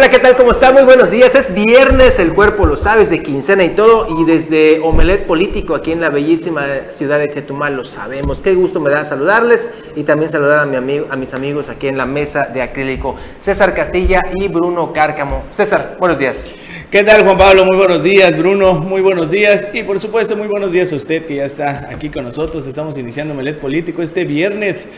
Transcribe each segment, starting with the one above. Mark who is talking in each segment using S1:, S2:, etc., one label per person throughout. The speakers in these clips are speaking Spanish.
S1: Hola, ¿qué tal? ¿Cómo está? Muy buenos días. Es viernes, el cuerpo lo sabes, de quincena y todo. Y desde Omelet Político, aquí en la bellísima ciudad de Chetumal, lo sabemos. Qué gusto me da saludarles y también saludar a, mi amigo, a mis amigos aquí en la mesa de acrílico, César Castilla y Bruno Cárcamo. César, buenos días.
S2: ¿Qué tal Juan Pablo? Muy buenos días, Bruno. Muy buenos días. Y por supuesto, muy buenos días a usted que ya está aquí con nosotros. Estamos iniciando Omelet Político este viernes.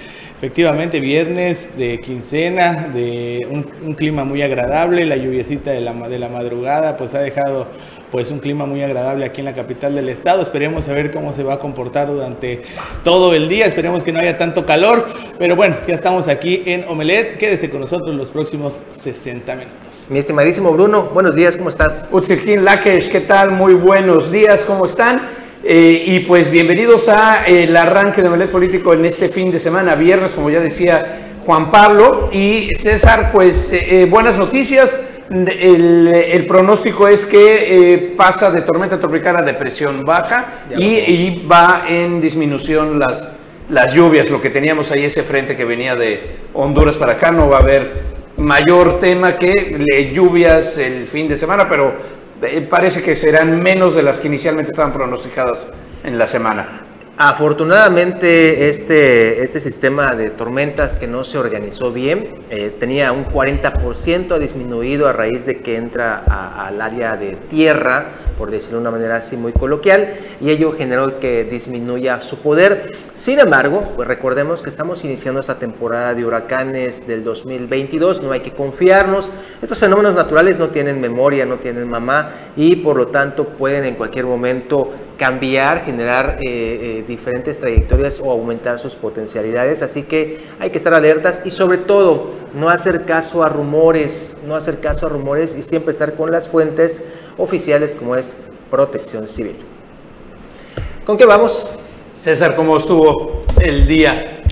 S2: Efectivamente, viernes de quincena, de un, clima muy agradable, la lluviecita de la, de la madrugada pues ha dejado pues un clima muy agradable aquí en la capital del estado. Esperemos a ver cómo se va a comportar durante todo el día. Esperemos que no haya tanto calor. Pero bueno, ya estamos aquí en Omelet. Quédese con nosotros los próximos 60 minutos.
S1: Mi estimadísimo Bruno, buenos días, ¿cómo estás?
S3: Utzilkin Lakesh, ¿qué tal? Muy buenos días, ¿cómo están? Eh, y pues bienvenidos a eh, el arranque de Melet Político en este fin de semana, viernes, como ya decía Juan Pablo. Y César, pues eh, buenas noticias. El, pronóstico es que pasa de tormenta tropical a depresión baja y, va en disminución las, las lluvias. Lo que teníamos ahí, ese frente que venía de Honduras para acá, no va a haber mayor tema que lluvias el fin de semana, pero eh, parece que serán menos de las que inicialmente estaban pronosticadas en la semana.
S1: Afortunadamente este, este sistema de tormentas que no se organizó bien eh, tenía un 40% disminuido a raíz de que entra al área de tierra por decirlo de una manera así muy coloquial, y ello generó que disminuya su poder. Sin embargo, pues recordemos que estamos iniciando esta temporada de huracanes del 2022, no hay que confiarnos. Estos fenómenos naturales no tienen memoria, no tienen mamá, y por lo tanto pueden en cualquier momento cambiar, generar eh, eh, diferentes trayectorias o aumentar sus potencialidades. Así que hay que estar alertas y sobre todo no hacer caso a rumores, no hacer caso a rumores y siempre estar con las fuentes oficiales como es Protección Civil. ¿Con qué vamos?
S3: César, ¿cómo estuvo el día?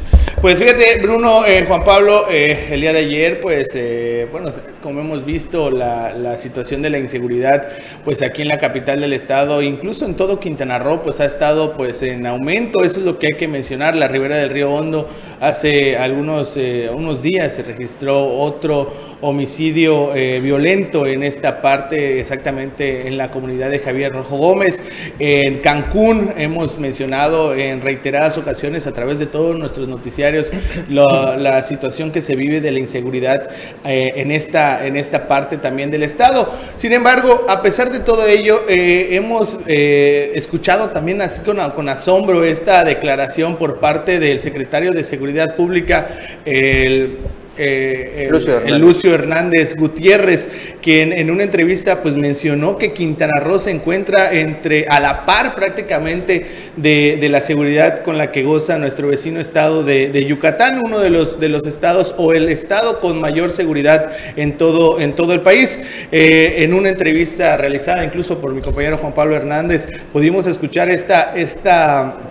S2: Pues fíjate, Bruno, eh, Juan Pablo, eh, el día de ayer, pues, eh, bueno, como hemos visto, la, situación de la inseguridad, pues aquí en la capital del estado, incluso en todo Quintana Roo, pues ha estado, pues, en aumento. Eso es lo que hay que mencionar. La ribera del río Hondo, hace algunos unos días se registró otro homicidio violento en esta parte, exactamente en la comunidad de Javier Rojo Gómez. En Cancún hemos mencionado en reiteradas ocasiones a través de todos nuestros noticiarios la, situación que se vive de la inseguridad eh, en, esta, en esta parte también del Estado. Sin embargo, a pesar de todo ello, eh, hemos eh, escuchado también así con, con, asombro esta declaración por parte del secretario de Seguridad Pública, el eh, el, Lucio Hernández Gutiérrez, quien en una entrevista pues mencionó que Quintana Roo se encuentra entre a la par prácticamente de, la seguridad con la que goza nuestro vecino estado de, Yucatán, uno de los, de los estados o el estado con mayor seguridad en todo, en todo el país. Eh, en una entrevista realizada incluso por mi compañero Juan Pablo Hernández, pudimos escuchar esta, esta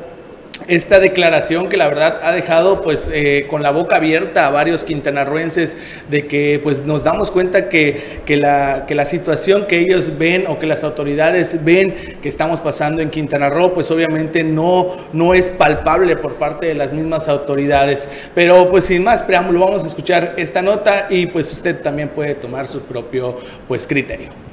S2: esta declaración que la verdad ha dejado pues eh, con la boca abierta a varios quintanarruenses de que pues nos damos cuenta que, que, la, que la situación que ellos ven o que las autoridades ven que estamos pasando en Quintana Roo pues obviamente no, no es palpable por parte de las mismas autoridades. Pero pues sin más preámbulo vamos a escuchar esta nota y pues usted también puede tomar su propio pues criterio.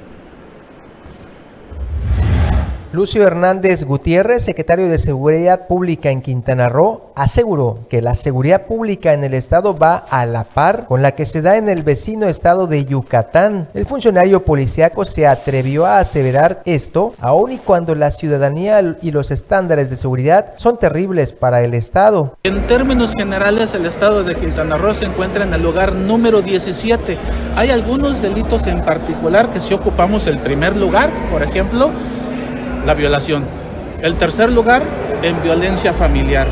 S1: Lucio Hernández Gutiérrez, secretario de Seguridad Pública en Quintana Roo, aseguró que la seguridad pública en el estado va a la par con la que se da en el vecino estado de Yucatán. El funcionario policíaco se atrevió a aseverar esto, aun y cuando la ciudadanía y los estándares de seguridad son terribles para el estado.
S4: En términos generales, el estado de Quintana Roo se encuentra en el lugar número 17. Hay algunos delitos en particular que si ocupamos el primer lugar, por ejemplo, la violación. El tercer lugar, en violencia familiar.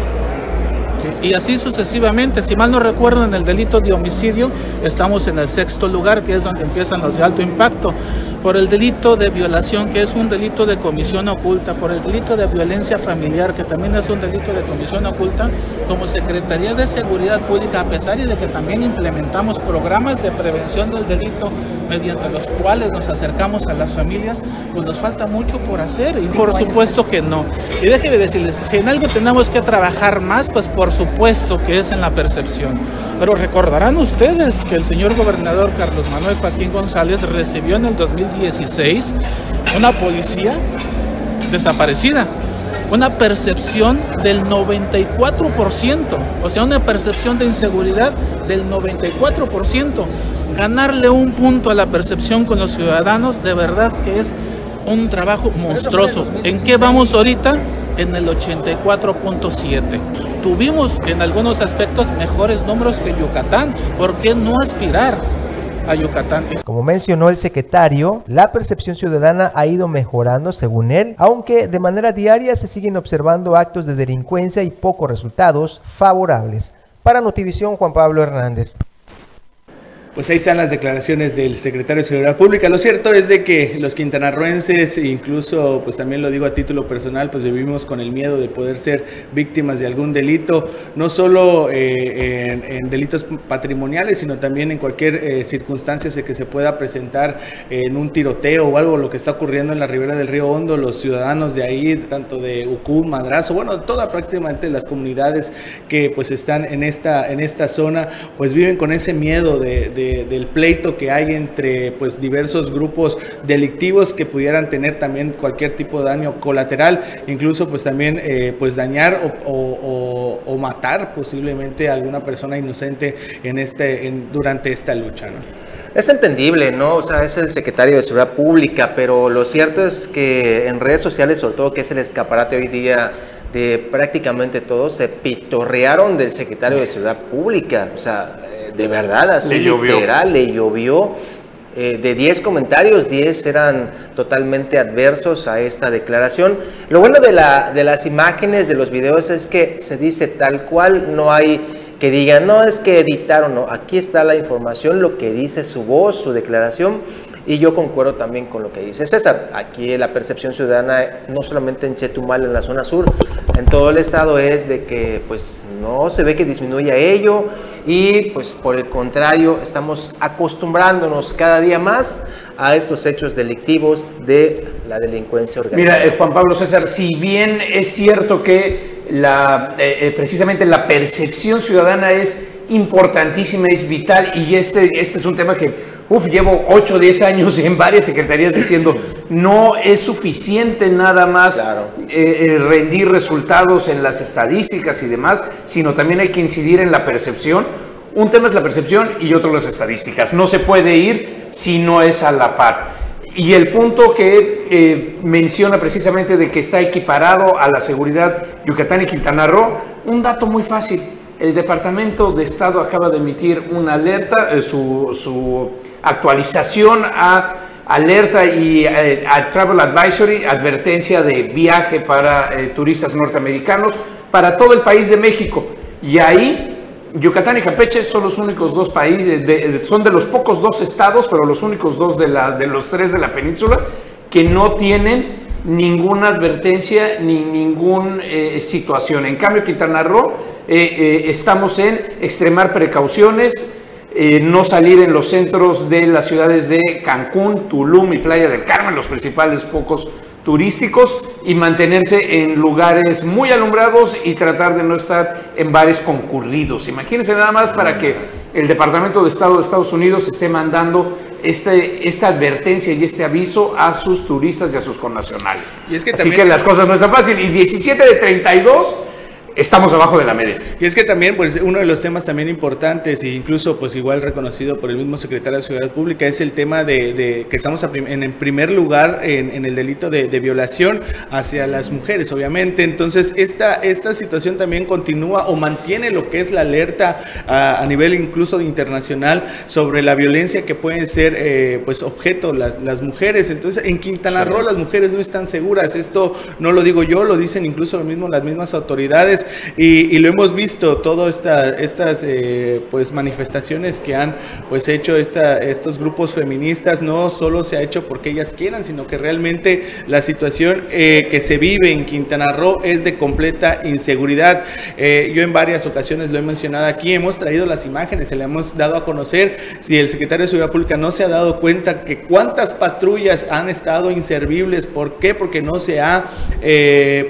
S4: Y así sucesivamente. Si mal no recuerdo, en el delito de homicidio estamos en el sexto lugar, que es donde empiezan los de alto impacto. Por el delito de violación, que es un delito de comisión oculta. Por el delito de violencia familiar, que también es un delito de comisión oculta. Como Secretaría de Seguridad Pública, a pesar de que también implementamos programas de prevención del delito mediante los cuales nos acercamos a las familias, pues nos falta mucho por hacer. Y por supuesto que no. Y déjeme decirles, si en algo tenemos que trabajar más, pues por supuesto que es en la percepción. Pero recordarán ustedes que el señor gobernador Carlos Manuel Joaquín González recibió en el 2016 una policía desaparecida, una percepción del 94%, o sea, una percepción de inseguridad del 94%. Ganarle un punto a la percepción con los ciudadanos, de verdad que es un trabajo monstruoso. ¿En qué vamos ahorita? En el 84.7. Tuvimos en algunos aspectos mejores números que Yucatán. ¿Por qué no aspirar? a Yucatán.
S1: Como mencionó el secretario, la percepción ciudadana ha ido mejorando según él, aunque de manera diaria se siguen observando actos de delincuencia y pocos resultados favorables. Para Notivisión, Juan Pablo Hernández.
S2: Pues ahí están las declaraciones del secretario de Seguridad Pública. Lo cierto es de que los quintanarroenses, incluso pues también lo digo a título personal, pues vivimos con el miedo de poder ser víctimas de algún delito, no solo eh, en, delitos patrimoniales, sino también en cualquier eh, circunstancia que se pueda presentar en un tiroteo o algo, lo que está ocurriendo en la ribera del río Hondo, los ciudadanos de ahí, tanto de Ucú, Madrazo, bueno, toda prácticamente las comunidades que pues están en esta, en esta zona, pues viven con ese miedo de del pleito que hay entre pues diversos grupos delictivos que pudieran tener también cualquier tipo de daño colateral, incluso pues también eh, pues dañar o, o, matar posiblemente a alguna persona inocente en este, en, durante esta lucha. ¿no?
S1: Es entendible, ¿no? O sea, es el secretario de Seguridad Pública, pero lo cierto es que en redes sociales, sobre todo que es el escaparate hoy día de prácticamente todos, se pitorrearon del secretario de Seguridad Pública. O sea, de verdad, así le literal, le llovió. Eh, de 10 comentarios, 10 eran totalmente adversos a esta declaración. Lo bueno de, la, de las imágenes, de los videos, es que se dice tal cual, no hay que digan, no, es que editaron, no, aquí está la información, lo que dice su voz, su declaración, y yo concuerdo también con lo que dice César. Aquí la percepción ciudadana, no solamente en Chetumal, en la zona sur, en todo el estado es de que pues no se ve que disminuya ello y pues por el contrario estamos acostumbrándonos cada día más a estos hechos delictivos de la delincuencia organizada.
S3: Mira, eh, Juan Pablo César, si bien es cierto que la, eh, eh, precisamente la percepción ciudadana es importantísima, es vital y este, este es un tema que, uf, llevo 8 o 10 años en varias secretarías diciendo, no es suficiente nada más rendir resultados en las estadísticas y demás, sino también hay que incidir en la percepción un tema es la percepción y otro las estadísticas. No se puede ir si no es a la par. Y el punto que eh, menciona precisamente de que está equiparado a la seguridad Yucatán y Quintana Roo, un dato muy fácil. El Departamento de Estado acaba de emitir una alerta, eh, su, actualización a alerta y eh, a Travel Advisory, advertencia de viaje para turistas norteamericanos para todo el país de México. Y ahí Yucatán y Campeche son los únicos dos países, son de los pocos dos estados, pero los únicos dos de, la, de los tres de la península que no tienen ninguna advertencia ni ninguna eh, situación. En cambio, Quintana Roo eh, eh, estamos en extremar precauciones, no salir en los centros de las ciudades de Cancún, Tulum y Playa del Carmen, los principales focos turísticos y mantenerse en lugares muy alumbrados y tratar de no estar en bares concurridos. Imagínense nada más para que el Departamento de Estado de Estados Unidos esté mandando este, esta advertencia y este aviso a sus turistas y a sus connacionales. Y es que Así que las cosas no están fáciles. Y 17 de 32 estamos abajo de la media.
S2: Y es que también, pues, uno de los temas también importantes, e incluso, pues, igual reconocido por el mismo secretario de Seguridad Pública, es el tema de, que estamos en, primer lugar en, el delito de, violación hacia las mujeres, obviamente. Entonces, esta, esta situación también continúa o mantiene lo que es la alerta a, nivel incluso internacional sobre la violencia que pueden ser, eh, pues, objeto las, las mujeres. Entonces, en Quintana Roo las mujeres no están seguras. Esto no lo digo yo, lo dicen incluso lo mismo las mismas autoridades y, lo hemos visto, todas esta, estas eh, pues manifestaciones que han pues hecho estos grupos feministas, no solo se ha hecho porque ellas quieran, sino que realmente la situación eh, que se vive en Quintana Roo es de completa inseguridad. Eh, yo en varias ocasiones lo he mencionado aquí, hemos traído las imágenes, se le hemos dado a conocer, si el secretario de Seguridad Pública no se ha dado cuenta que cuántas patrullas han estado inservibles, ¿por qué? Porque no se ha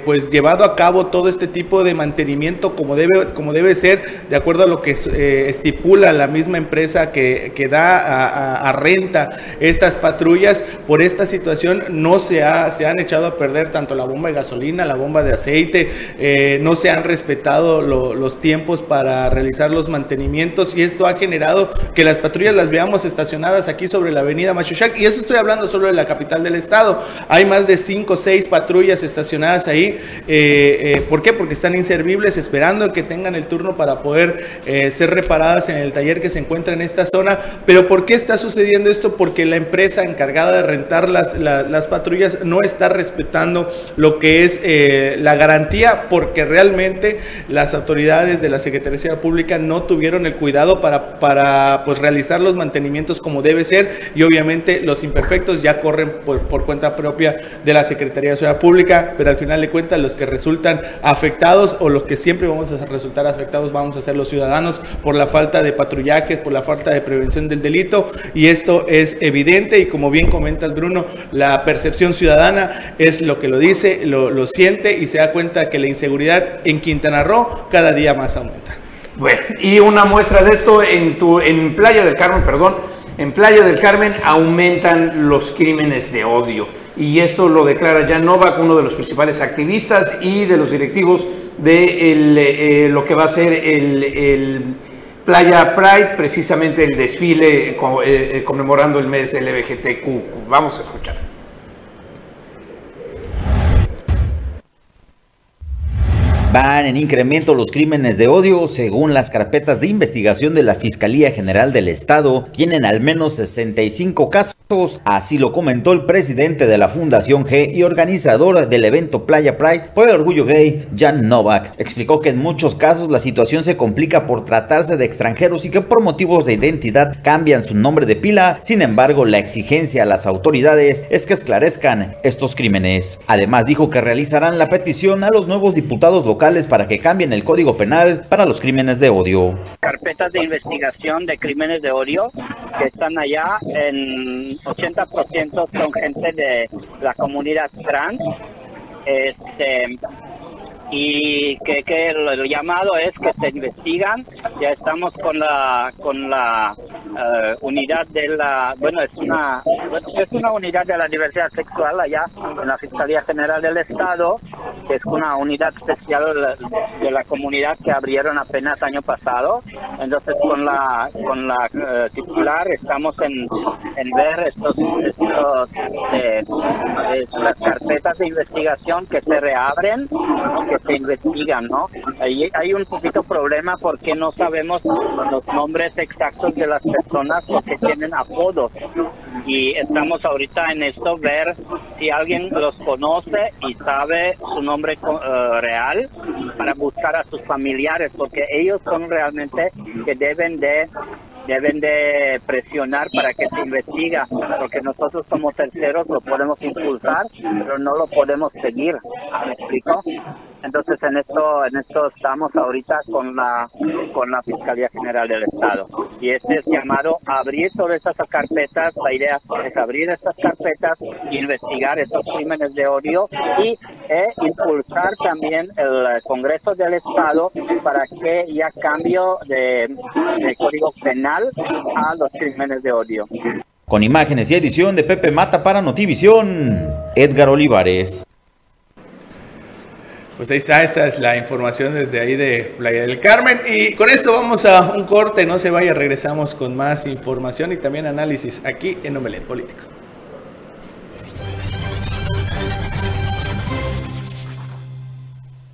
S2: pues llevado a cabo todo este tipo de manifestaciones mantenimiento como debe, como debe ser, de acuerdo a lo que eh, estipula la misma empresa que, que da a, renta estas patrullas. Por esta situación no se, ha, se han echado a perder tanto la bomba de gasolina, la bomba de aceite, eh, no se han respetado los tiempos para realizar los mantenimientos y esto ha generado que las patrullas las veamos estacionadas aquí sobre la avenida Machuchac. Y eso estoy hablando solo de la capital del estado. Hay más de 5 o 6 patrullas estacionadas ahí. Eh, ¿Por qué? Porque están inservibles esperando que tengan el turno para poder ser reparadas en el taller que se encuentra en esta zona. Pero ¿por qué está sucediendo esto? Porque la empresa encargada de rentar las, las, patrullas no está respetando lo que es eh, la garantía, porque realmente las autoridades de la Secretaría Pública no tuvieron el cuidado para, para pues, realizar los mantenimientos como debe ser y obviamente los imperfectos ya corren por, por cuenta propia de la Secretaría de Seguridad Pública, pero al final de cuentas los que resultan afectados o los que siempre vamos a resultar afectados vamos a ser los ciudadanos por la falta de patrullaje, por la falta de prevención del delito y esto es evidente y como bien comentas Bruno, la percepción ciudadana es lo que lo dice, lo, lo siente y se da cuenta que la inseguridad en Quintana Roo cada día más aumenta.
S3: Bueno, y una muestra de esto en, tu, en Playa del Carmen, perdón, en Playa del Carmen aumentan los crímenes de odio. Y esto lo declara Jan Novak, uno de los principales activistas y de los directivos de eh, lo que va a ser el Playa Pride, precisamente el desfile eh, eh, conmemorando el mes LGBTQ. Vamos a escuchar.
S5: Van en incremento los crímenes de odio, según las carpetas de investigación de la Fiscalía General del Estado, tienen al menos 65 casos. Así lo comentó el presidente de la Fundación G y organizador del evento Playa Pride por el orgullo gay, Jan Novak. Explicó que en muchos casos la situación se complica por tratarse de extranjeros y que por motivos de identidad cambian su nombre de pila. Sin embargo, la exigencia a las autoridades es que esclarezcan estos crímenes. Además, dijo que realizarán la petición a los nuevos diputados locales para que cambien el Código Penal para los crímenes de odio.
S6: Carpetas de investigación de crímenes de odio que están allá, en 80% son gente de la comunidad trans. Este, y que, que el, llamado es que se investigan. Ya estamos con la con la eh, unidad de la bueno es una es una unidad de la diversidad sexual allá en la Fiscalía General del Estado que es una unidad especial de la comunidad que abrieron apenas año pasado. Entonces con la con la eh, titular estamos en, en ver estos, estos eh, las carpetas de investigación que se reabren se investigan, ¿no? Hay un poquito problema porque no sabemos los nombres exactos de las personas porque tienen apodos y estamos ahorita en esto ver si alguien los conoce y sabe su nombre eh, real para buscar a sus familiares porque ellos son realmente que deben de deben de presionar para que se investiga, porque nosotros como terceros lo podemos impulsar, pero no lo podemos seguir. ¿Me explico? Entonces en esto en esto estamos ahorita con la con la Fiscalía General del Estado y este es llamado abrir todas esas carpetas. La idea es abrir estas carpetas, investigar estos crímenes de odio y e impulsar también el Congreso del Estado para que haya cambio de, de código penal a los crímenes de odio.
S5: Con imágenes y edición de Pepe Mata para Notivisión, Edgar Olivares.
S2: Pues ahí está, esta es la información desde ahí de Playa del Carmen. Y con esto vamos a un corte, no se vaya, regresamos con más información y también análisis aquí en Omelet Político.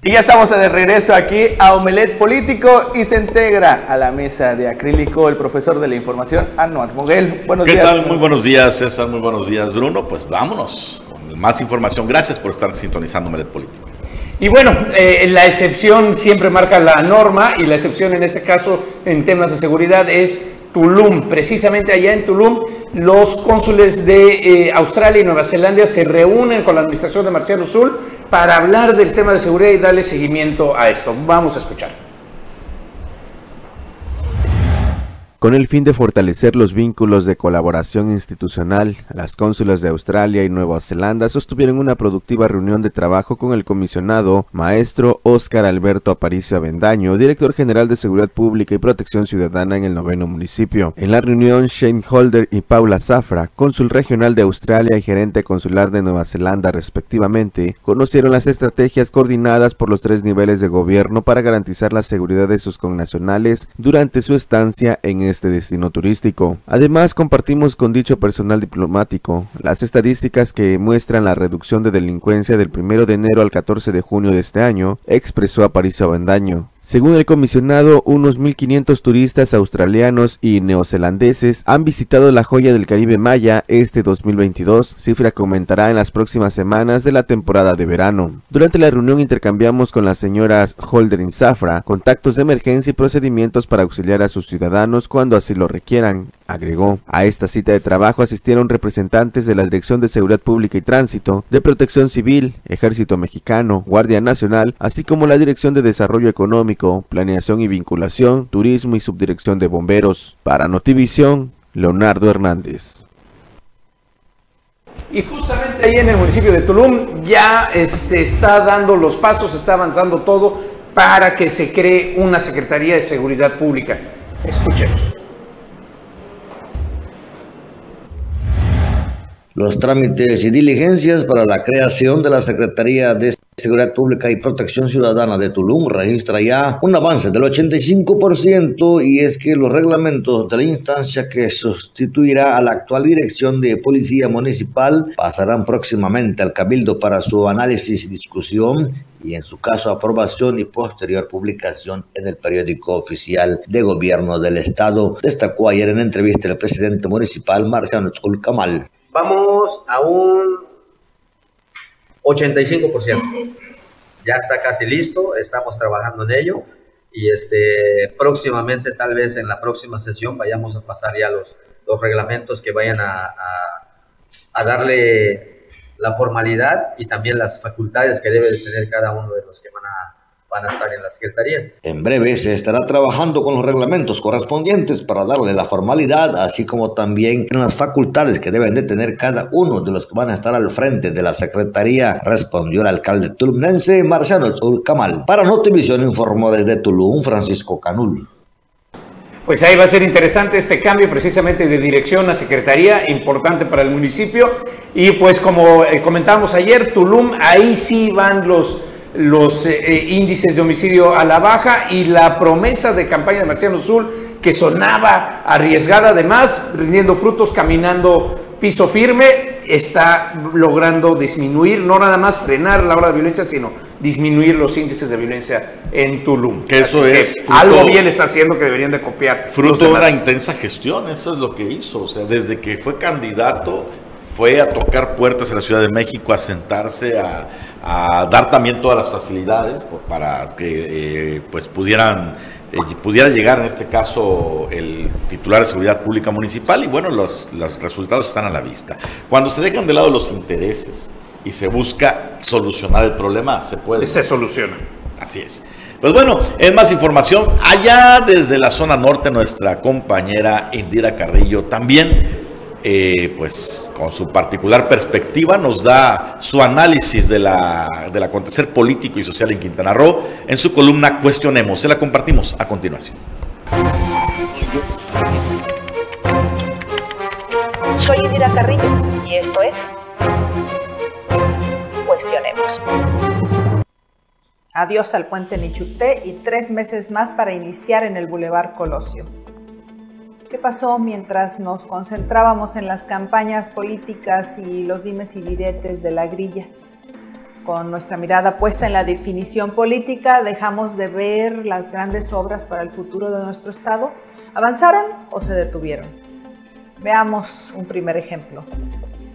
S2: Y ya estamos de regreso aquí a Omelet Político y se integra a la mesa de acrílico el profesor de la información, Anuar Moguel.
S7: Buenos días. ¿Qué tal? Muy buenos días, César. Muy buenos días, Bruno. Pues vámonos con más información. Gracias por estar sintonizando Omelet Político.
S3: Y bueno, eh, la excepción siempre marca la norma y la excepción en este caso en temas de seguridad es Tulum. Precisamente allá en Tulum, los cónsules de eh, Australia y Nueva Zelanda se reúnen con la administración de Marciano Sul para hablar del tema de seguridad y darle seguimiento a esto. Vamos a escuchar.
S8: Con el fin de fortalecer los vínculos de colaboración institucional, las cónsulas de Australia y Nueva Zelanda sostuvieron una productiva reunión de trabajo con el comisionado maestro Óscar Alberto Aparicio Avendaño, director general de Seguridad Pública y Protección Ciudadana en el noveno municipio. En la reunión, Shane Holder y Paula Zafra, cónsul regional de Australia y gerente consular de Nueva Zelanda respectivamente, conocieron las estrategias coordinadas por los tres niveles de gobierno para garantizar la seguridad de sus connacionales durante su estancia en este destino turístico. Además, compartimos con dicho personal diplomático las estadísticas que muestran la reducción de delincuencia del 1 de enero al 14 de junio de este año, expresó Aparicio Avendaño. Según el comisionado, unos 1.500 turistas australianos y neozelandeses han visitado la joya del Caribe Maya este 2022, cifra que aumentará en las próximas semanas de la temporada de verano. Durante la reunión intercambiamos con las señoras Holder y Zafra contactos de emergencia y procedimientos para auxiliar a sus ciudadanos cuando así lo requieran, agregó. A esta cita de trabajo asistieron representantes de la Dirección de Seguridad Pública y Tránsito, de Protección Civil, Ejército Mexicano, Guardia Nacional, así como la Dirección de Desarrollo Económico Planeación y Vinculación, Turismo y Subdirección de Bomberos. Para Notivisión, Leonardo Hernández.
S3: Y justamente ahí en el municipio de Tulum ya se está dando los pasos, está avanzando todo para que se cree una Secretaría de Seguridad Pública. Escuchemos.
S9: Los trámites y diligencias para la creación de la Secretaría de Seguridad Pública y Protección Ciudadana de Tulum registra ya un avance del 85% y es que los reglamentos de la instancia que sustituirá a la actual Dirección de Policía Municipal pasarán próximamente al Cabildo para su análisis y discusión y en su caso aprobación y posterior publicación en el periódico oficial de gobierno del estado, destacó ayer en entrevista el presidente municipal Marciano Tzulcamal.
S10: Vamos a un 85%. Ya está casi listo, estamos trabajando en ello y este, próximamente, tal vez en la próxima sesión, vayamos a pasar ya los, los reglamentos que vayan a, a, a darle la formalidad y también las facultades que debe de tener cada uno de los que van a van a estar en la Secretaría.
S9: En breve se estará trabajando con los reglamentos correspondientes para darle la formalidad, así como también en las facultades que deben de tener cada uno de los que van a estar al frente de la Secretaría, respondió el alcalde tulumnense Marciano Zulcamal. Para Notivisión informó desde Tulum Francisco Canul.
S3: Pues ahí va a ser interesante este cambio precisamente de dirección a secretaría, importante para el municipio. Y pues como eh, comentamos ayer, Tulum, ahí sí van los los eh, eh, índices de homicidio a la baja y la promesa de campaña de Marciano Azul que sonaba arriesgada además, rindiendo frutos, caminando piso firme, está logrando disminuir, no nada más frenar la hora de violencia, sino disminuir los índices de violencia en Tulum.
S7: Que eso es
S3: algo bien está haciendo que deberían de copiar.
S7: Fruto de una intensa gestión, eso es lo que hizo. O sea, desde que fue candidato, fue a tocar puertas en la Ciudad de México, a sentarse, a, a dar también todas las facilidades para que eh, pues pudieran eh, pudiera llegar en este caso el titular de seguridad pública municipal y bueno los, los resultados están a la vista. Cuando se dejan de lado los intereses y se busca solucionar el problema se puede.
S3: Se soluciona.
S7: Así es. Pues bueno, es más información. Allá desde la zona norte, nuestra compañera Indira Carrillo también eh, pues con su particular perspectiva nos da su análisis de la, del acontecer político y social en Quintana Roo en su columna Cuestionemos. Se la compartimos a continuación.
S11: Soy Indira Carrillo y esto es Cuestionemos.
S12: Adiós al puente Nichuté y tres meses más para iniciar en el Boulevard Colosio. ¿Qué pasó mientras nos concentrábamos en las campañas políticas y los dimes y diretes de la grilla? Con nuestra mirada puesta en la definición política, dejamos de ver las grandes obras para el futuro de nuestro Estado. ¿Avanzaron o se detuvieron? Veamos un primer ejemplo.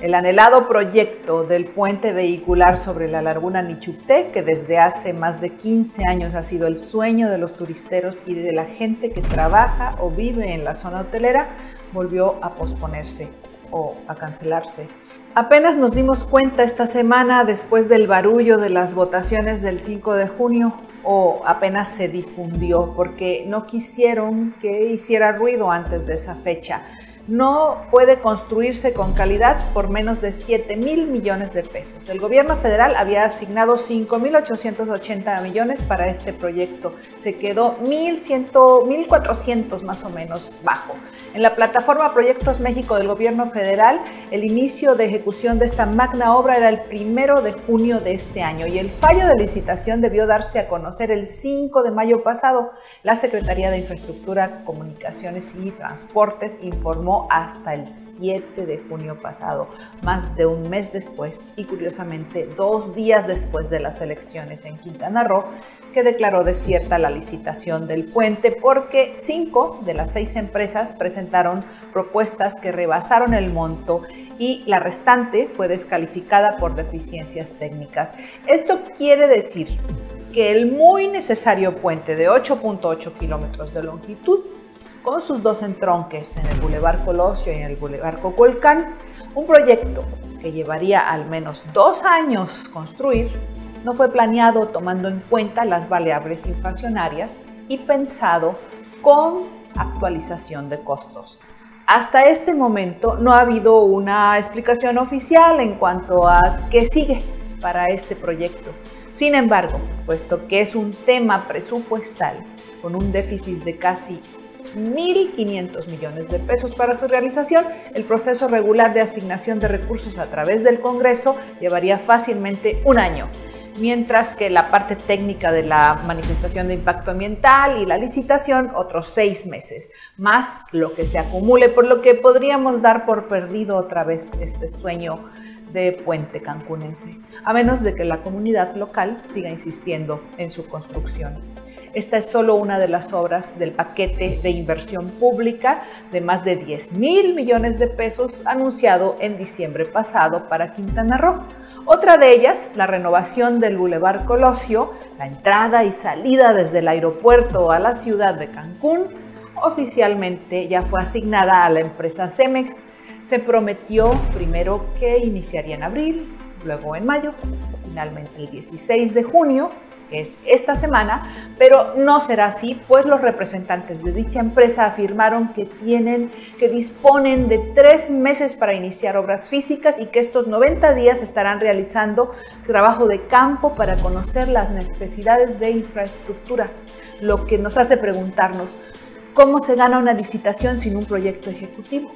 S12: El anhelado proyecto del puente vehicular sobre la laguna Nichupté, que desde hace más de 15 años ha sido el sueño de los turisteros y de la gente que trabaja o vive en la zona hotelera, volvió a posponerse o a cancelarse. Apenas nos dimos cuenta esta semana, después del barullo de las votaciones del 5 de junio, o apenas se difundió porque no quisieron que hiciera ruido antes de esa fecha no puede construirse con calidad por menos de 7 mil millones de pesos. El gobierno federal había asignado 5.880 millones para este proyecto. Se quedó 1.400 más o menos bajo. En la plataforma Proyectos México del gobierno federal, el inicio de ejecución de esta magna obra era el primero de junio de este año y el fallo de licitación debió darse a conocer el 5 de mayo pasado. La Secretaría de Infraestructura, Comunicaciones y Transportes informó hasta el 7 de junio pasado, más de un mes después y curiosamente dos días después de las elecciones en Quintana Roo, declaró desierta la licitación del puente porque cinco de las seis empresas presentaron propuestas que rebasaron el monto y la restante fue descalificada por deficiencias técnicas. Esto quiere decir que el muy necesario puente de 8.8 kilómetros de longitud con sus dos entronques en el Boulevard Colosio y en el Boulevard Cocolcán, un proyecto que llevaría al menos dos años construir, no fue planeado tomando en cuenta las variables inflacionarias y pensado con actualización de costos. Hasta este momento no ha habido una explicación oficial en cuanto a qué sigue para este proyecto. Sin embargo, puesto que es un tema presupuestal con un déficit de casi 1.500 millones de pesos para su realización. El proceso regular de asignación de recursos a través del Congreso llevaría fácilmente un año, mientras que la parte técnica de la manifestación de impacto ambiental y la licitación otros seis meses, más lo que se acumule, por lo que podríamos dar por perdido otra vez este sueño de puente cancunense, a menos de que la comunidad local siga insistiendo en su construcción. Esta es solo una de las obras del paquete de inversión pública de más de 10 mil millones de pesos anunciado en diciembre pasado para Quintana Roo. Otra de ellas, la renovación del Boulevard Colosio, la entrada y salida desde el aeropuerto a la ciudad de Cancún, oficialmente ya fue asignada a la empresa Cemex. Se prometió primero que iniciaría en abril, luego en mayo, finalmente el 16 de junio que es esta semana, pero no será así, pues los representantes de dicha empresa afirmaron que tienen, que disponen de tres meses para iniciar obras físicas y que estos 90 días estarán realizando trabajo de campo para conocer las necesidades de infraestructura, lo que nos hace preguntarnos, ¿cómo se gana una licitación sin un proyecto ejecutivo?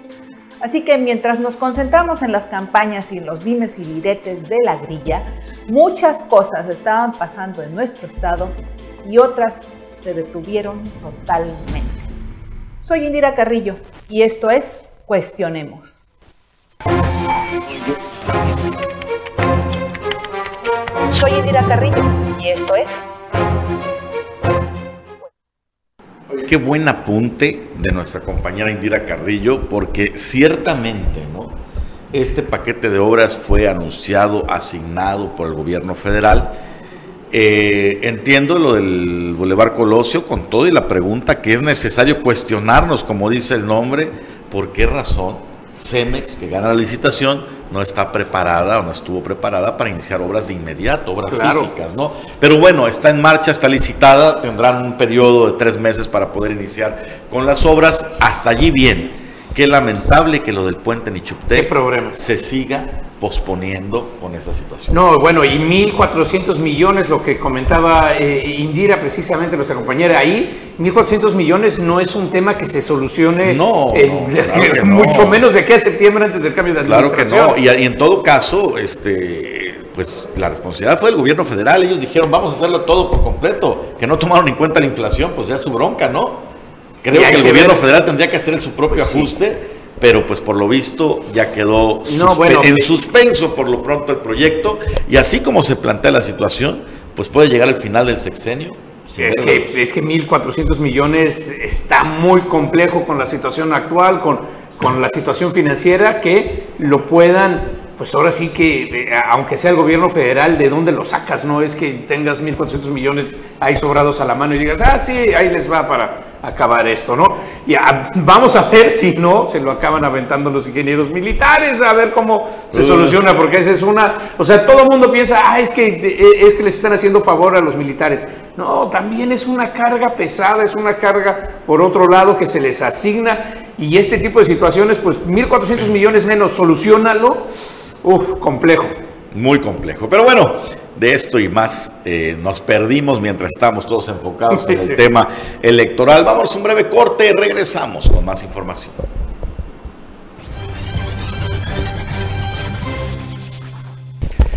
S12: Así que mientras nos concentramos en las campañas y en los dimes y diretes de la grilla, muchas cosas estaban pasando en nuestro estado y otras se detuvieron totalmente. Soy Indira Carrillo y esto es Cuestionemos.
S11: Soy Indira Carrillo y esto es
S7: Qué buen apunte de nuestra compañera Indira Carrillo, porque ciertamente, ¿no? Este paquete de obras fue anunciado, asignado por el gobierno federal. Eh, entiendo lo del Boulevard Colosio con todo y la pregunta que es necesario cuestionarnos, como dice el nombre, ¿por qué razón Cemex, que gana la licitación, no está preparada o no estuvo preparada para iniciar obras de inmediato, obras físicas, ¿no? Pero bueno, está en marcha, está licitada, tendrán un periodo de tres meses para poder iniciar con las obras. Hasta allí bien. Qué lamentable que lo del puente Nichupte se siga posponiendo con esta situación.
S3: No, bueno, y 1.400 millones, lo que comentaba eh, Indira precisamente, nuestra compañera ahí, 1.400 millones no es un tema que se solucione
S7: no,
S3: mucho menos de aquí a septiembre antes del cambio de administración.
S7: Claro que no, y, en todo caso, este, pues la responsabilidad fue del gobierno federal, ellos dijeron vamos a hacerlo todo por completo, que no tomaron en cuenta la inflación, pues ya es su bronca, ¿no? Creo que el gobierno federal tendría que hacer su propio pues ajuste pero pues por lo visto ya quedó en suspenso por lo pronto el proyecto. Y así como se plantea la situación, pues puede llegar al final del sexenio.
S3: es, que, es que 1.400 millones está muy complejo con la situación actual, con, con la situación financiera, que lo puedan pues ahora sí que, eh, aunque sea el gobierno federal, ¿de dónde lo sacas? No es que tengas 1.400 millones ahí sobrados a la mano y digas, ah, sí, ahí les va para acabar esto, ¿no? Y vamos a ver si no, se lo acaban aventando los ingenieros militares, a ver cómo se soluciona, porque esa es una, o sea, todo el mundo piensa, ah, es que, eh, es que les están haciendo favor a los militares. No, también es una carga pesada, es una carga, por otro lado, que se les asigna, y este tipo de situaciones, pues 1.400 millones menos, solucionalo Uf, complejo.
S7: Muy complejo. Pero bueno, de esto y más eh, nos perdimos mientras estamos todos enfocados en el tema electoral. Vamos a un breve corte y regresamos con más información.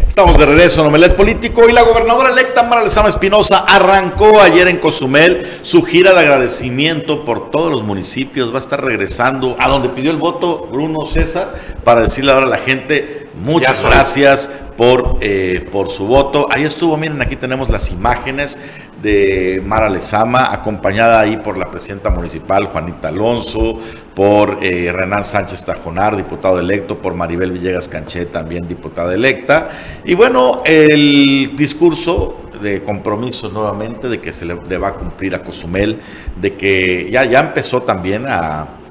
S7: Estamos de regreso en Omelet Político y la gobernadora electa Mara Lezama Espinosa arrancó ayer en Cozumel su gira de agradecimiento por todos los municipios. Va a estar regresando a donde pidió el voto Bruno César para decirle ahora a la gente Muchas gracias por, eh, por su voto. Ahí estuvo, miren, aquí tenemos las imágenes de Mara Lezama, acompañada ahí por la presidenta municipal Juanita Alonso, por eh, Renan Sánchez Tajonar, diputado electo, por Maribel Villegas Canché, también diputada electa. Y bueno, el discurso de compromiso nuevamente de que se le, le va a cumplir a Cozumel, de que ya, ya empezó también a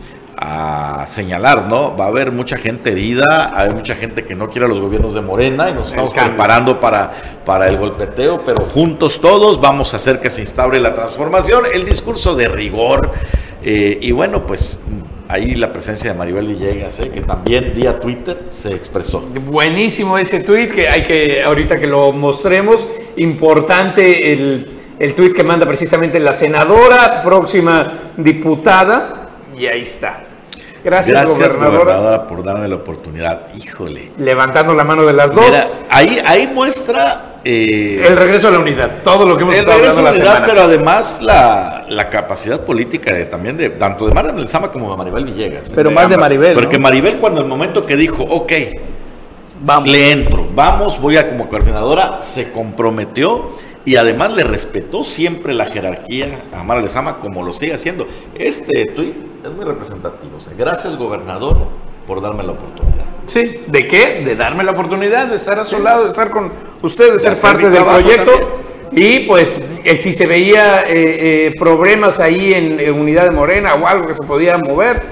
S7: a señalar, ¿no? Va a haber mucha gente herida, hay mucha gente que no quiere a los gobiernos de Morena y nos estamos preparando para, para el golpeteo, pero juntos todos vamos a hacer que se instaure la transformación, el discurso de rigor. Eh, y bueno, pues ahí la presencia de Maribel Villegas, ¿eh? que también vía Twitter se expresó.
S3: Buenísimo ese tweet que hay que, ahorita que lo mostremos, importante el, el tweet que manda precisamente la senadora, próxima diputada, y ahí está.
S7: Gracias, gobernadora. por darme la oportunidad. Híjole.
S3: Levantando la mano de las dos.
S7: ahí, ahí muestra.
S3: Eh, el regreso a la unidad, todo lo que hemos
S7: el estado regreso a la unidad, pero además la, la, capacidad política de, también de tanto de Mara Sama como de Maribel Villegas.
S3: Pero más de Maribel.
S7: Porque Maribel, cuando el momento que dijo, ok, vamos. le entro, vamos, voy a como coordinadora, se comprometió y además le respetó siempre la jerarquía a Mara Lezama como lo sigue haciendo. Este tuit es muy representativo. gracias, gobernador, por darme la oportunidad.
S3: Sí, ¿de qué? De darme la oportunidad, de estar a su lado, de estar con usted, de, ser parte del proyecto. Y pues eh, si se veía eh, eh, problemas ahí en, Unidad de Morena o algo que se podía mover,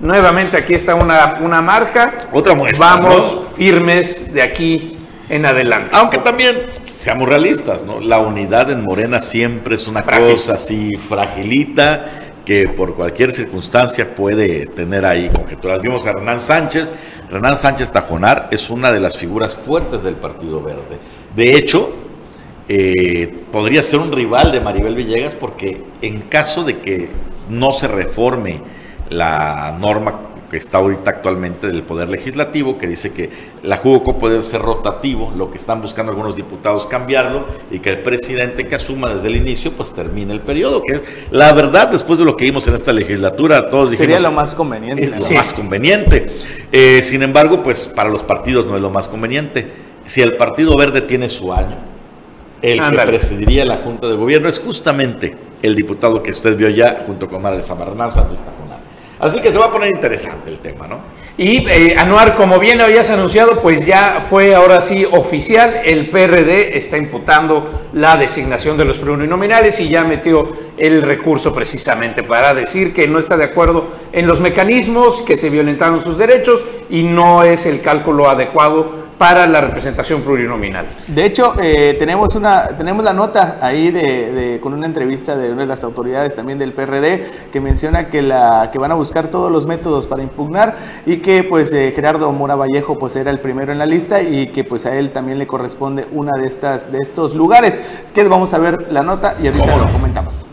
S3: nuevamente aquí está una, una marca.
S7: Otra muestra.
S3: Vamos firmes de aquí en adelante.
S7: Aunque también, seamos realistas, ¿no? La unidad en Morena siempre es una cosa así fragilita que por cualquier circunstancia puede tener ahí conjeturas. Vimos a Renan Sánchez. Renan Sánchez Tajonar es una de las figuras fuertes del Partido Verde. De hecho, eh, podría ser un rival de Maribel Villegas porque en caso de que no se reforme la norma que está ahorita actualmente del Poder Legislativo, que dice que la Jugoco puede ser rotativo, lo que están buscando algunos diputados cambiarlo, y que el presidente que asuma desde el inicio, pues termine el periodo, que es la verdad, después de lo que vimos en esta legislatura, todos dijimos...
S3: Sería lo más conveniente.
S7: Es lo más conveniente. Eh, sin embargo, pues para los partidos no es lo más conveniente. Si el Partido Verde tiene su año, el que presidiría la Junta de Gobierno es justamente el diputado que usted vio ya, junto con María Samarnán Sánchez Así que se va a poner interesante el tema, ¿no?
S3: Y eh, Anuar, como bien habías anunciado, pues ya fue ahora sí oficial, el PRD está imputando la designación de los plurinominales y ya metió el recurso precisamente para decir que no está de acuerdo en los mecanismos, que se violentaron sus derechos y no es el cálculo adecuado para la representación plurinominal.
S2: De hecho, eh, tenemos, una, tenemos la nota ahí de, con una entrevista de una de las autoridades también del PRD que menciona que, la, que van a buscar todos los métodos para impugnar y que pues eh, Gerardo Mora Vallejo pues era el primero en la lista y que pues a él también le corresponde una de, estas, de estos lugares. Es que vamos a ver la nota y ahorita lo comentamos.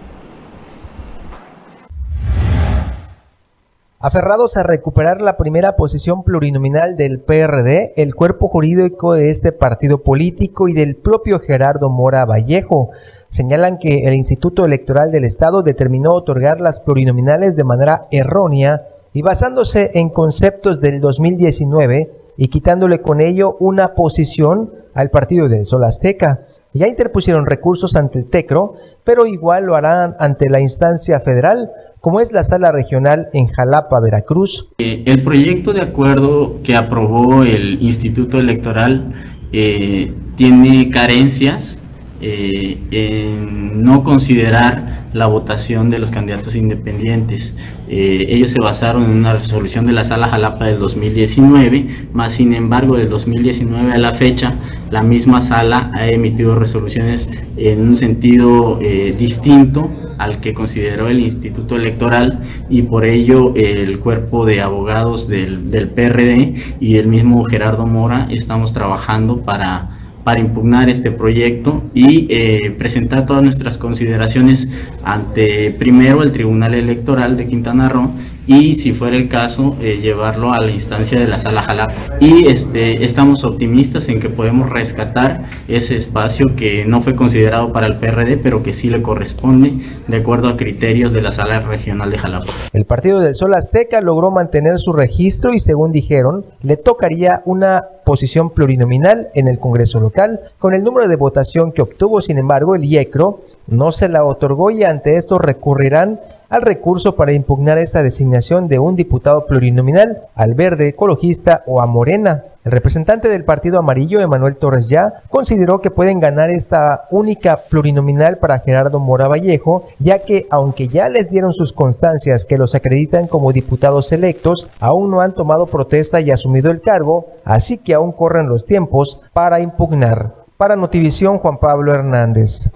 S13: Aferrados a recuperar la primera posición plurinominal del PRD, el cuerpo jurídico de este partido político y del propio Gerardo Mora Vallejo señalan que el Instituto Electoral del Estado determinó otorgar las plurinominales de manera errónea y basándose en conceptos del 2019 y quitándole con ello una posición al partido del Sol Azteca. Ya interpusieron recursos ante el TECRO, pero igual lo harán ante la instancia federal, como es la sala regional en Jalapa, Veracruz.
S14: Eh, el proyecto de acuerdo que aprobó el Instituto Electoral eh, tiene carencias eh, en no considerar la votación de los candidatos independientes. Eh, ellos se basaron en una resolución de la Sala Jalapa del 2019, más sin embargo del 2019 a la fecha la misma sala ha emitido resoluciones en un sentido eh, distinto al que consideró el Instituto Electoral y por ello el cuerpo de abogados del, del PRD y el mismo Gerardo Mora estamos trabajando para para impugnar este proyecto y eh, presentar todas nuestras consideraciones ante primero el Tribunal Electoral de Quintana Roo y si fuera el caso eh, llevarlo a la instancia de la sala Jalapa. Y este, estamos optimistas en que podemos rescatar ese espacio que no fue considerado para el PRD, pero que sí le corresponde de acuerdo a criterios de la sala regional de Jalapa.
S13: El Partido del Sol Azteca logró mantener su registro y según dijeron, le tocaría una posición plurinominal en el Congreso local. Con el número de votación que obtuvo, sin embargo, el IECRO no se la otorgó y ante esto recurrirán al recurso para impugnar esta designación de un diputado plurinominal, al verde ecologista o a Morena. El representante del Partido Amarillo, Emanuel Torres Ya, consideró que pueden ganar esta única plurinominal para Gerardo Mora Vallejo, ya que aunque ya les dieron sus constancias que los acreditan como diputados electos, aún no han tomado protesta y asumido el cargo, así que aún corren los tiempos para impugnar. Para Notivisión, Juan Pablo Hernández.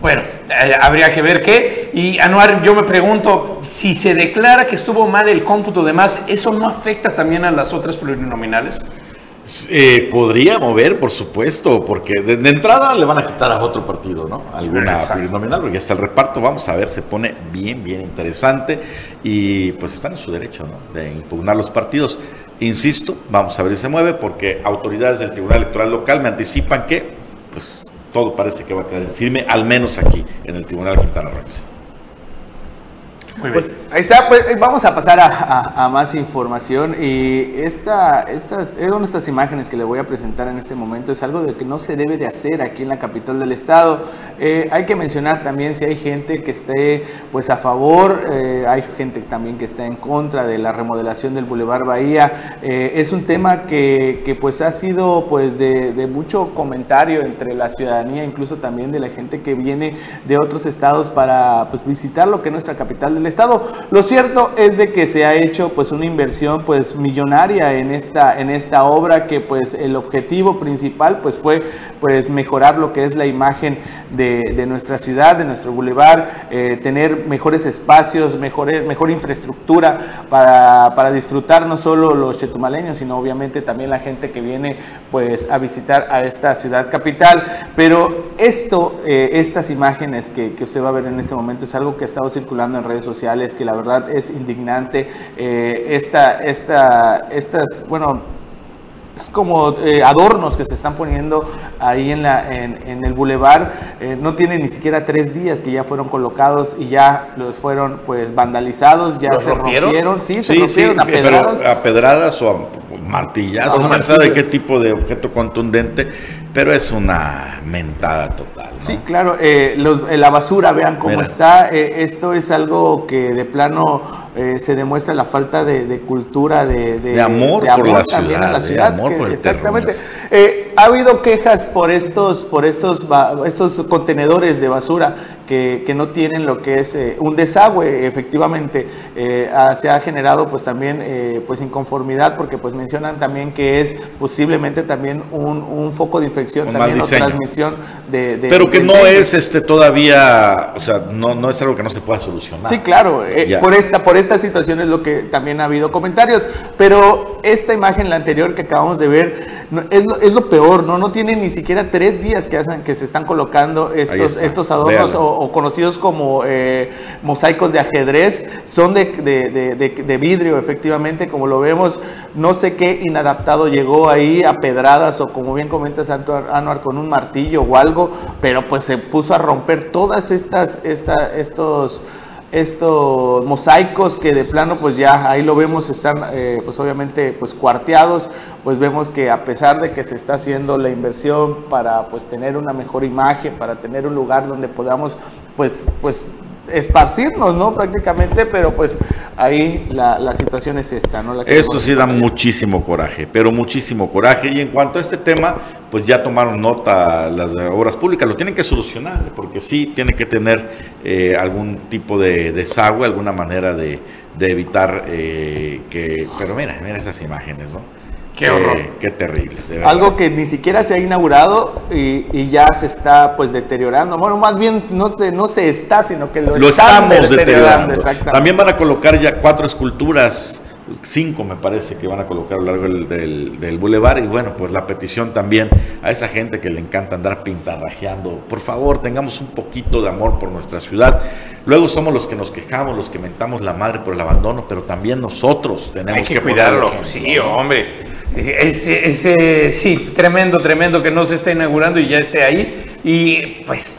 S3: Bueno, eh, habría que ver qué. Y Anuar, yo me pregunto, si se declara que estuvo mal el cómputo de más, ¿eso no afecta también a las otras plurinominales?
S7: Eh, podría mover, por supuesto, porque de, entrada le van a quitar a otro partido, ¿no? Alguna plurinominal, porque hasta el reparto, vamos a ver, se pone bien, bien interesante y pues están en su derecho, ¿no? De impugnar los partidos. Insisto, vamos a ver si se mueve, porque autoridades del Tribunal Electoral Local me anticipan que, pues, todo parece que va a quedar firme, al menos aquí, en el Tribunal Quintana Roo.
S2: Pues ahí está, pues eh, vamos a pasar a, más información y esta, esta, es una de estas imágenes que le voy a presentar en este momento, es algo de que no se debe de hacer aquí en la capital del estado. Eh, hay que mencionar también si hay gente que esté pues a favor, eh, hay gente también que está en contra de la remodelación del Boulevard Bahía. es un tema que, que, pues ha sido pues de, de mucho comentario entre la ciudadanía, incluso también de la gente que viene de otros estados para pues visitar lo que es nuestra capital del Estado. Lo cierto es de que se ha hecho pues una inversión pues millonaria en esta, en esta obra que pues el objetivo principal pues fue pues mejorar lo que es la imagen de, nuestra ciudad, de nuestro bulevar, eh, tener mejores espacios, mejor, mejor infraestructura para, para disfrutar no solo los chetumaleños, sino obviamente también la gente que viene pues a visitar a esta ciudad capital. Pero esto, eh, estas imágenes que, que usted va a ver en este momento es algo que ha estado circulando en redes sociales que la verdad es indignante. Eh, esta, esta, estas, bueno, es como eh, adornos que se están poniendo ahí en, la, en, el bulevar. Eh, no tiene ni siquiera tres días que ya fueron colocados y ya los fueron pues vandalizados, ya se rompieron.
S7: Sí, se rompieron a pedradas. a pedradas o a martillazos, no sabe qué tipo de objeto contundente, pero es una mentada total.
S2: Sí, claro, eh, eh, la basura, vean cómo está. Eh, esto es algo que de plano se demuestra la falta de, cultura, de,
S7: de, amor, por la ciudad. amor por el
S2: exactamente. ha habido quejas por estos, por estos, estos contenedores de basura que, que no tienen lo que es un desagüe, efectivamente. se ha generado pues también pues inconformidad porque pues mencionan también que es posiblemente también un, un foco de infección, también o transmisión de,
S7: Pero que no es este todavía, o sea, no, no es algo que no se pueda solucionar.
S2: Sí, claro, eh, por, esta, por esta situación es lo que también ha habido comentarios, pero esta imagen, la anterior que acabamos de ver, es, lo, es lo peor, ¿no? No tiene ni siquiera tres días que, hacen, que se están colocando estos, estos adornos o, conocidos como eh, mosaicos de ajedrez, son de, de, de, de vidrio, efectivamente, como lo vemos, no sé qué inadaptado llegó ahí a pedradas o como bien comenta Santo Anuar con un martillo o algo, pero pues se puso a romper todas estas, esta, estos estos mosaicos que de plano pues ya ahí lo vemos están eh, pues obviamente pues cuarteados pues vemos que a pesar de que se está haciendo la inversión para pues tener una mejor imagen para tener un lugar donde podamos pues pues esparcirnos, ¿no? Prácticamente, pero pues ahí la, situación es esta, ¿no?
S7: Esto sí da muchísimo coraje, pero muchísimo coraje. Y en cuanto a este tema, pues ya tomaron nota las obras públicas, lo tienen que solucionar, porque sí tiene que tener eh, algún tipo de desagüe, alguna manera de, evitar eh, que... Pero mira, mira esas imágenes, ¿no?
S2: Qué horror.
S7: Qué, terrible.
S2: Algo que ni siquiera se ha inaugurado y, ya se está pues deteriorando. Bueno, más bien no se, no se está, sino que lo,
S7: lo estamos deteriorando. También van a colocar ya cuatro esculturas cinco me parece que van a colocar a lo largo del, del, del bulevar y bueno, pues la petición también a esa gente que le encanta andar pintarrajeando, por favor tengamos un poquito de amor por nuestra ciudad, luego somos los que nos quejamos, los que mentamos la madre por el abandono, pero también nosotros tenemos
S3: que, que cuidarlo, sí, hombre. Ese, sí, tremendo, tremendo que no se esté inaugurando y ya esté ahí. Y pues,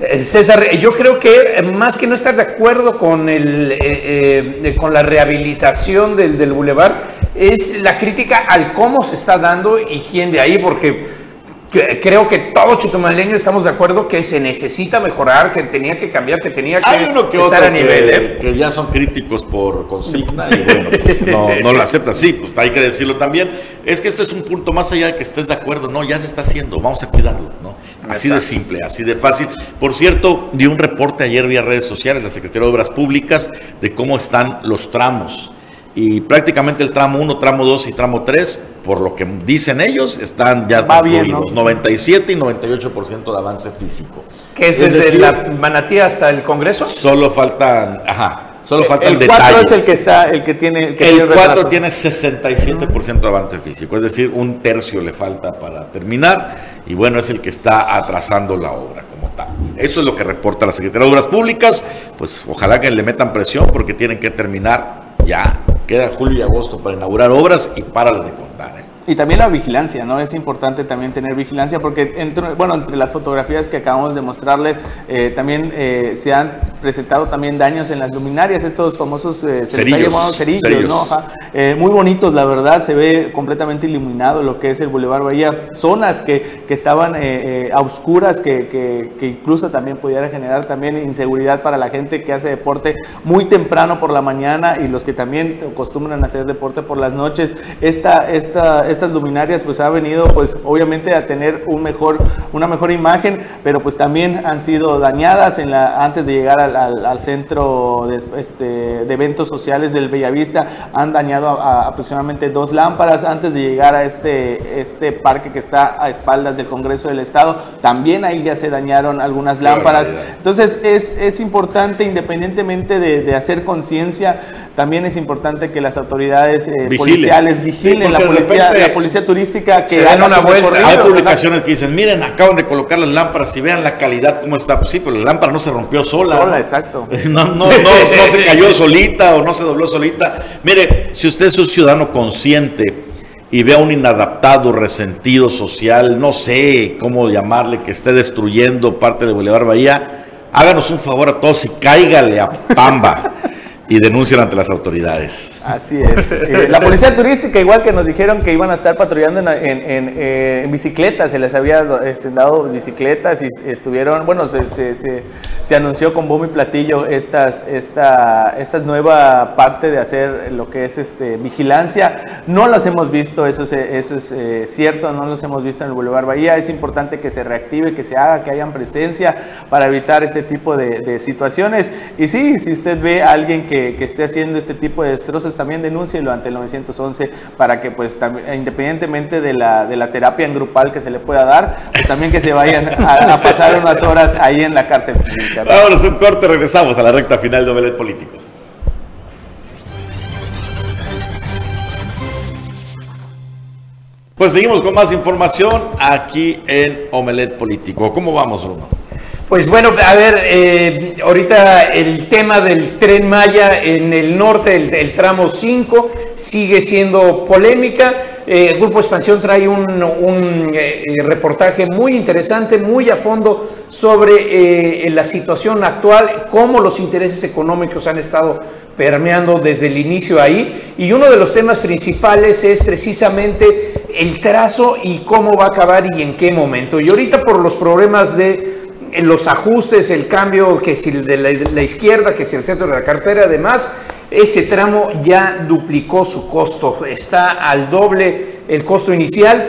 S3: eh, César, yo creo que eh, más que no estar de acuerdo con, el, eh, con la rehabilitación del, del bulevar, es la crítica al cómo se está dando y quién de ahí, porque creo que todo chutumaleño estamos de acuerdo que se necesita mejorar, que tenía que cambiar, que tenía que,
S7: Hay uno que estar a nivel. ¿eh? Que, ya son críticos por consigna y bueno, pues, no, no, lo aceptan. Sí, pues hay que decirlo también. Es que esto es un punto más allá de que estés de acuerdo. No, ya se está haciendo, vamos a cuidarlo. ¿no? Así de simple, así de fácil. Por cierto, di un reporte ayer vía redes sociales, la Secretaría de Obras Públicas, de cómo están los tramos y prácticamente el tramo 1, tramo 2 y tramo 3, por lo que dicen ellos, están ya
S2: Va bien, ¿no?
S7: 97 y 98% de avance físico.
S3: ¿Qué es, desde la Manatí hasta el Congreso?
S7: Solo faltan, ajá, Solo falta
S2: el,
S7: el 4
S2: es el que está, el que tiene.
S7: El, que 4 tiene 67% de avance físico, es decir, un tercio le falta para terminar y bueno, es el que está atrasando la obra como tal. Eso es lo que reporta la Secretaría de Obras Públicas, pues ojalá que le metan presión porque tienen que terminar ya queda julio y agosto para inaugurar obras y para de contar. ¿eh?
S2: Y también la vigilancia, ¿no? Es importante también tener vigilancia porque, entre, bueno, entre las fotografías que acabamos de mostrarles, eh, también eh, se han presentado también daños en las luminarias, estos famosos,
S7: eh, se cerillos, les ha llamado
S2: cerillos, ¿no? muy bonitos, la verdad, se ve completamente iluminado lo que es el Boulevard Bahía, zonas que, que estaban a oscuras, que, que, que, incluso también pudiera generar también inseguridad para la gente que hace deporte muy temprano por la mañana y los que también se acostumbran a hacer deporte por las noches. Esta, esta estas luminarias pues ha venido pues obviamente a tener un mejor, una mejor imagen, pero pues también han sido dañadas en la, antes de llegar al, centro de, este, de, eventos sociales del Bellavista, han dañado aproximadamente dos lámparas antes de llegar a este, este parque que está a espaldas del Congreso del Estado, también ahí ya se dañaron algunas lámparas. Entonces es, es importante, independientemente de, hacer conciencia, también es importante que las autoridades eh, policiales vigilen, la policía, la policía turística que
S7: dan una vuelta. Hay publicaciones que dicen, miren, acaban de colocar las lámparas y vean la calidad cómo está. Pues sí, pero la lámpara no se rompió sola.
S2: Sola, exacto.
S7: No, no, no, no se cayó solita o no se dobló solita. Mire, si usted es un ciudadano consciente y ve a un inadaptado, resentido social, no sé cómo llamarle, que esté destruyendo parte de Bolívar Bahía, háganos un favor a todos y cáigale a Pamba y denuncian ante las autoridades.
S2: Así es. Eh, la policía turística, igual que nos dijeron que iban a estar patrullando en, en, eh, bicicletas, se les había este, dado bicicletas y estuvieron, bueno, se, se, se, anunció con bombo y platillo estas, esta, esta nueva parte de hacer lo que es este, vigilancia. No las hemos visto, eso es, eso es eh, cierto, no los hemos visto en el Boulevard Bahía. Es importante que se reactive, que se haga, que hayan presencia para evitar este tipo de, de situaciones. Y sí, si usted ve a alguien que, que esté haciendo este tipo de destrozos, también denúncielo ante el 911 para que pues independientemente de la, de la terapia en grupal que se le pueda dar, pues también que se vayan a, pasar unas horas ahí en la cárcel.
S7: Ahora es un corte, regresamos a la recta final de Omelet Político. Pues seguimos con más información aquí en Omelet Político. ¿Cómo vamos, Bruno?
S3: Pues bueno, a ver, eh, ahorita el tema del tren Maya en el norte, el, tramo 5, sigue siendo polémica. Eh, Grupo Expansión trae un, eh, reportaje muy interesante, muy a fondo sobre la situación actual, cómo los intereses económicos han estado permeando desde el inicio ahí. Y uno de los temas principales es precisamente el trazo y cómo va a acabar y en qué momento. Y ahorita por los problemas de en los ajustes, el cambio que si de la, de la izquierda, que si el centro de la cartera, además, ese tramo ya duplicó su costo, está al doble el costo inicial,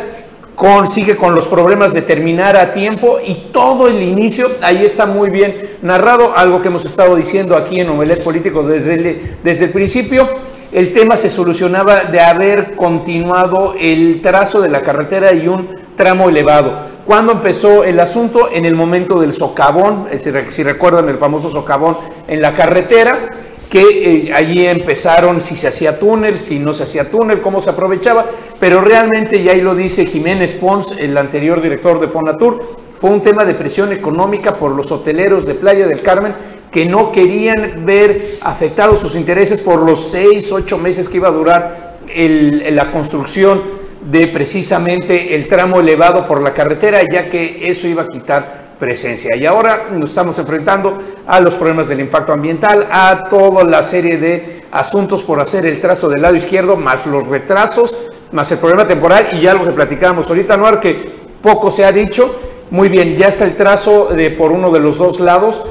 S3: con, sigue con los problemas de terminar a tiempo y todo el inicio, ahí está muy bien narrado, algo que hemos estado diciendo aquí en Omelet Político desde desde el principio. El tema se solucionaba de haber continuado el trazo de la carretera y un tramo elevado. ¿Cuándo empezó el asunto? En el momento del socavón, si, recuerdan el famoso socavón en la carretera, que eh, allí empezaron si se hacía túnel, si no se hacía túnel, cómo se aprovechaba, pero realmente, y ahí lo dice Jiménez Pons, el anterior director de Fonatur, fue un tema de presión económica por los hoteleros de Playa del Carmen que no querían ver afectados sus intereses por los seis, ocho meses que iba a durar la construcción de precisamente el tramo elevado por la carretera, ya que eso iba a quitar presencia. Y ahora nos estamos enfrentando a los problemas del impacto ambiental, a toda la serie de asuntos por hacer el trazo del lado izquierdo, más los retrasos, más el problema temporal y ya lo que platicábamos ahorita, Noar, que poco se ha dicho. Muy bien, ya está el trazo de, por uno de los dos lados.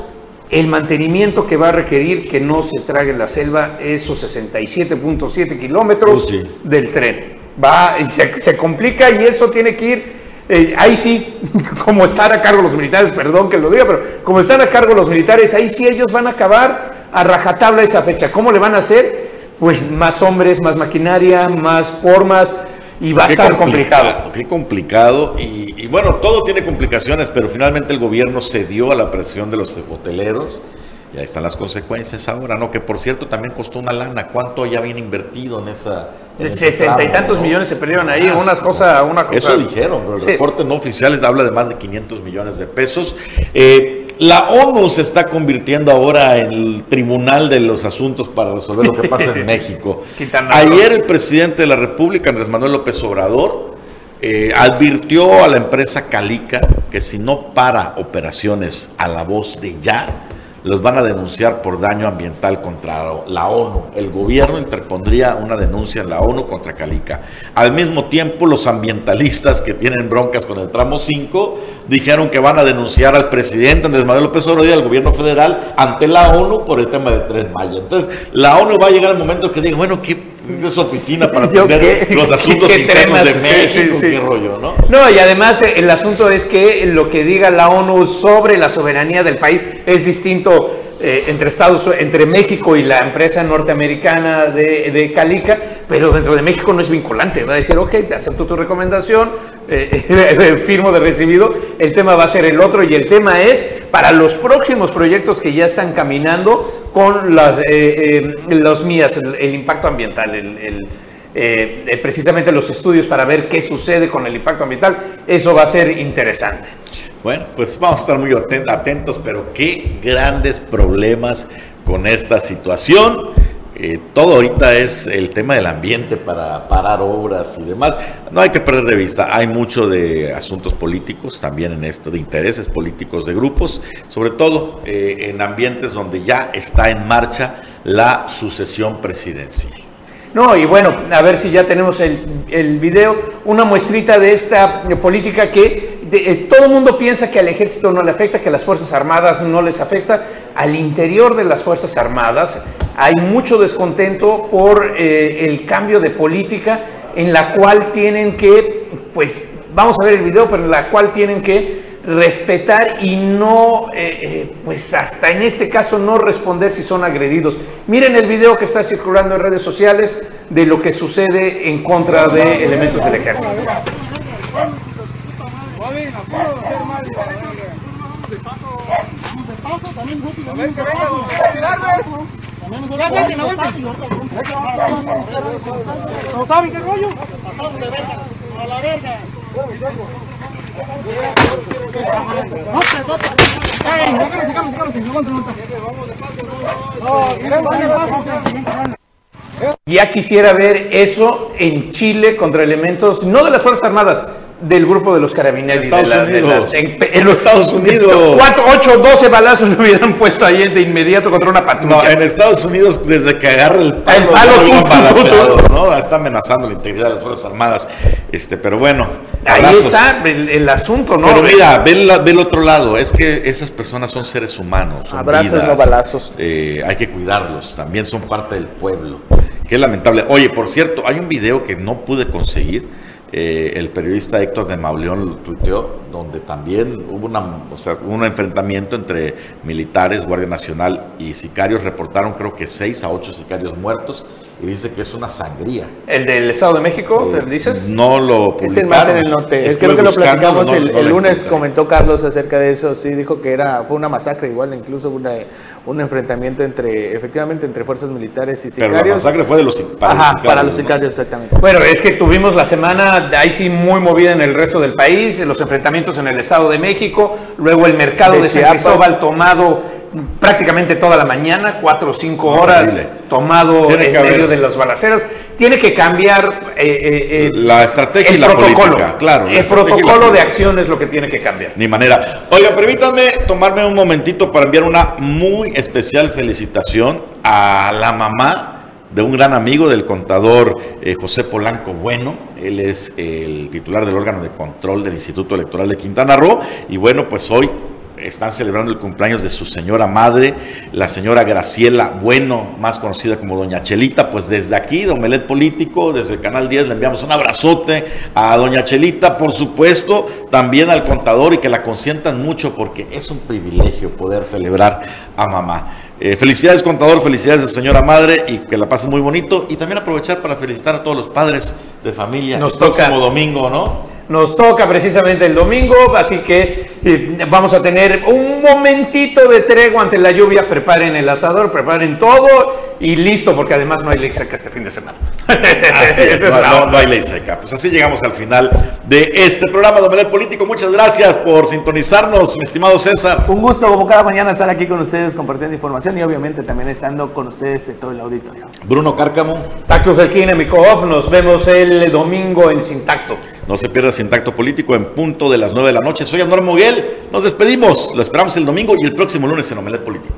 S3: El mantenimiento que va a requerir que no se trague la selva esos 67.7 kilómetros
S7: Oh, sí.
S3: del tren. Va, y se, se complica y eso tiene que ir eh, ahí sí, como están a cargo los militares, perdón que lo diga, pero como están a cargo los militares, ahí sí ellos van a acabar a rajatabla esa fecha. ¿Cómo le van a hacer? Pues más hombres, más maquinaria, más formas y va a estar
S7: complica-
S3: complicado.
S7: Qué complicado. Y, y bueno, todo tiene complicaciones, pero finalmente el gobierno cedió a la presión de los hoteleros. Y ahí están las consecuencias ahora, ¿no? Que por cierto también costó una lana. ¿Cuánto ya habían invertido en esa. en ese
S3: Sesenta y tantos
S7: no?
S3: millones se perdieron ahí,
S7: Más,
S3: unas cosas, una cosa.
S7: Eso dijeron, pero el
S3: Sí.
S7: reporte no oficial habla de más de 500 millones de pesos. Eh, la ONU se está convirtiendo ahora en el tribunal de los asuntos para resolver lo que pasa en México. Ayer el presidente de la República, Andrés Manuel López Obrador, eh, advirtió a la empresa Calica que si no para operaciones a la voz de ya, los van a denunciar por daño ambiental contra la ONU. El gobierno interpondría una denuncia en la ONU contra Calica. Al mismo tiempo, los ambientalistas que tienen broncas con el tramo 5 dijeron que van a denunciar al presidente Andrés Manuel López Obrador y al gobierno federal ante la ONU por el tema de Tren Maya. Entonces, la ONU va a llegar el momento que diga, bueno, ¿qué es oficina para atender los asuntos
S3: qué
S7: internos de México?
S3: sí, sí.
S7: ¿Qué rollo, no?
S3: No, y además eh, el asunto es que lo que diga la ONU sobre la soberanía del país es distinto eh, entre Estados entre México y la empresa norteamericana de, Calica, pero dentro de México no es vinculante. Va a decir, ok, acepto tu recomendación, eh, firmo de recibido, el tema va a ser el otro y el tema es para los próximos proyectos que ya están caminando con las, eh, eh, los mías, el, impacto ambiental, el- eh, eh, precisamente los estudios para ver qué sucede con el impacto ambiental, eso va a ser interesante.
S7: Bueno, pues vamos a estar muy aten- atentos, pero qué grandes problemas con esta situación. Eh, todo ahorita es el tema del ambiente para parar obras y demás. No hay que perder de vista, hay mucho de asuntos políticos también en esto, de intereses políticos de grupos, sobre todo eh, en ambientes donde ya está en marcha la sucesión presidencial.
S3: No, y bueno, a ver si ya tenemos el, video, una muestrita de esta política que eh, todo el mundo piensa que al ejército no le afecta, que a las Fuerzas Armadas no les afecta. Al interior de las Fuerzas Armadas hay mucho descontento por eh, el cambio de política en la cual tienen que, pues vamos a ver el video, pero en la cual tienen que respetar y no, eh, pues hasta en este caso no responder si son agredidos. Miren el video que está circulando en redes sociales de lo que sucede en contra de elementos del ejército.
S15: ¿No saben qué rollo? Pasamos de verga. A la verga. No, pues, no, Ey, no, sigamos, sigamos, sigamos, sigamos, sigamos. No, queremos ir paso.
S3: Ya quisiera ver eso en Chile contra elementos, no de las Fuerzas Armadas, del grupo de los carabineros.
S7: Estados
S3: de la- de la-
S7: Unidos.
S3: en,
S7: En los Estados Unidos.
S3: 4, 8, 12 balazos le hubieran puesto ahí de inmediato contra una patrulla.
S7: No, en Estados Unidos, desde que agarra el palo,
S3: El tú, tú, tú.
S7: ¿no? Está amenazando la integridad de las Fuerzas Armadas. Este, pero bueno.
S3: Ahí
S7: abrazos.
S3: está el, el asunto, ¿no?
S7: Pero mira, ve, la- ve el otro lado. Es que esas personas son seres humanos. Son
S2: Abrazos,
S7: vidas.
S2: no balazos.
S7: Eh, hay que cuidarlos. También son parte del pueblo. Qué lamentable. Oye, por cierto, hay un video que no pude conseguir. Eh, el periodista Héctor de Mauleón lo tuiteó, donde también hubo una, un enfrentamiento entre militares, Guardia Nacional y sicarios. Reportaron creo que seis a ocho sicarios muertos y dice que es una sangría.
S3: El del Estado de México, ¿te dices?
S7: No lo
S2: Es el más en el
S7: publicaron.
S2: norte. Es creo que lo platicamos
S7: no-
S2: el,
S7: no
S2: el
S7: lo
S2: lunes,
S7: encontré.
S2: comentó Carlos acerca de eso, sí, dijo que era fue una masacre igual, incluso una, un enfrentamiento entre, efectivamente, entre fuerzas militares y
S7: Pero
S2: sicarios.
S7: la masacre fue de los, para
S2: Ajá,
S7: los sicarios,
S2: para los
S7: ¿no?
S2: sicarios, exactamente.
S3: Bueno, es que tuvimos la semana ahí sí muy movida en el resto del país, los enfrentamientos en el Estado de México, luego el mercado
S2: De
S3: de, San. Cristóbal tomado prácticamente toda la mañana, cuatro o cinco horas,
S7: Horrible.
S3: Tomado
S7: Tiene
S3: en medio
S7: haber-
S3: de las balaceras. Tiene que cambiar eh, eh, eh,
S7: La estrategia y la
S3: protocolo.
S7: política, claro. la
S3: El protocolo de acción es lo que tiene que cambiar.
S7: Ni manera. Oiga, permítanme tomarme un momentito para enviar una muy especial felicitación a la mamá de un gran amigo del contador eh, José Polanco Bueno. Él es el titular del órgano de control del Instituto Electoral de Quintana Roo. Y bueno, pues hoy están celebrando el cumpleaños de su señora madre, la señora Graciela Bueno, más conocida como Doña Chelita. Pues desde aquí, de Omelet Político, desde el Canal 10, le enviamos un abrazote a Doña Chelita, por supuesto, también al contador y que la consientan mucho porque es un privilegio poder celebrar a mamá. Eh, felicidades contador, felicidades a su señora madre y que la pasen muy bonito y también aprovechar para felicitar a todos los padres de familia
S3: Nos
S7: el
S3: toca.
S7: próximo domingo, ¿no?
S3: Nos toca precisamente el domingo, así que eh, vamos a tener un momentito de tregua ante la lluvia. Preparen el asador, preparen todo y listo, porque además no hay ley seca este fin de semana.
S7: Así es, no, hay ley seca. Pues así llegamos al final de este programa de Omelet Político. Muchas gracias por sintonizarnos, mi estimado César.
S2: Un gusto como cada mañana estar aquí con ustedes compartiendo información y obviamente también estando con ustedes de todo el auditorio.
S7: Bruno Cárcamo.
S3: Tacto Gelquín, mi nos vemos el domingo en Sintacto.
S7: No se pierda Sintacto Político en punto de las 9 de la noche. Soy Anuar Moguel. Nos despedimos. Lo esperamos el domingo y el próximo lunes en Omelet Político.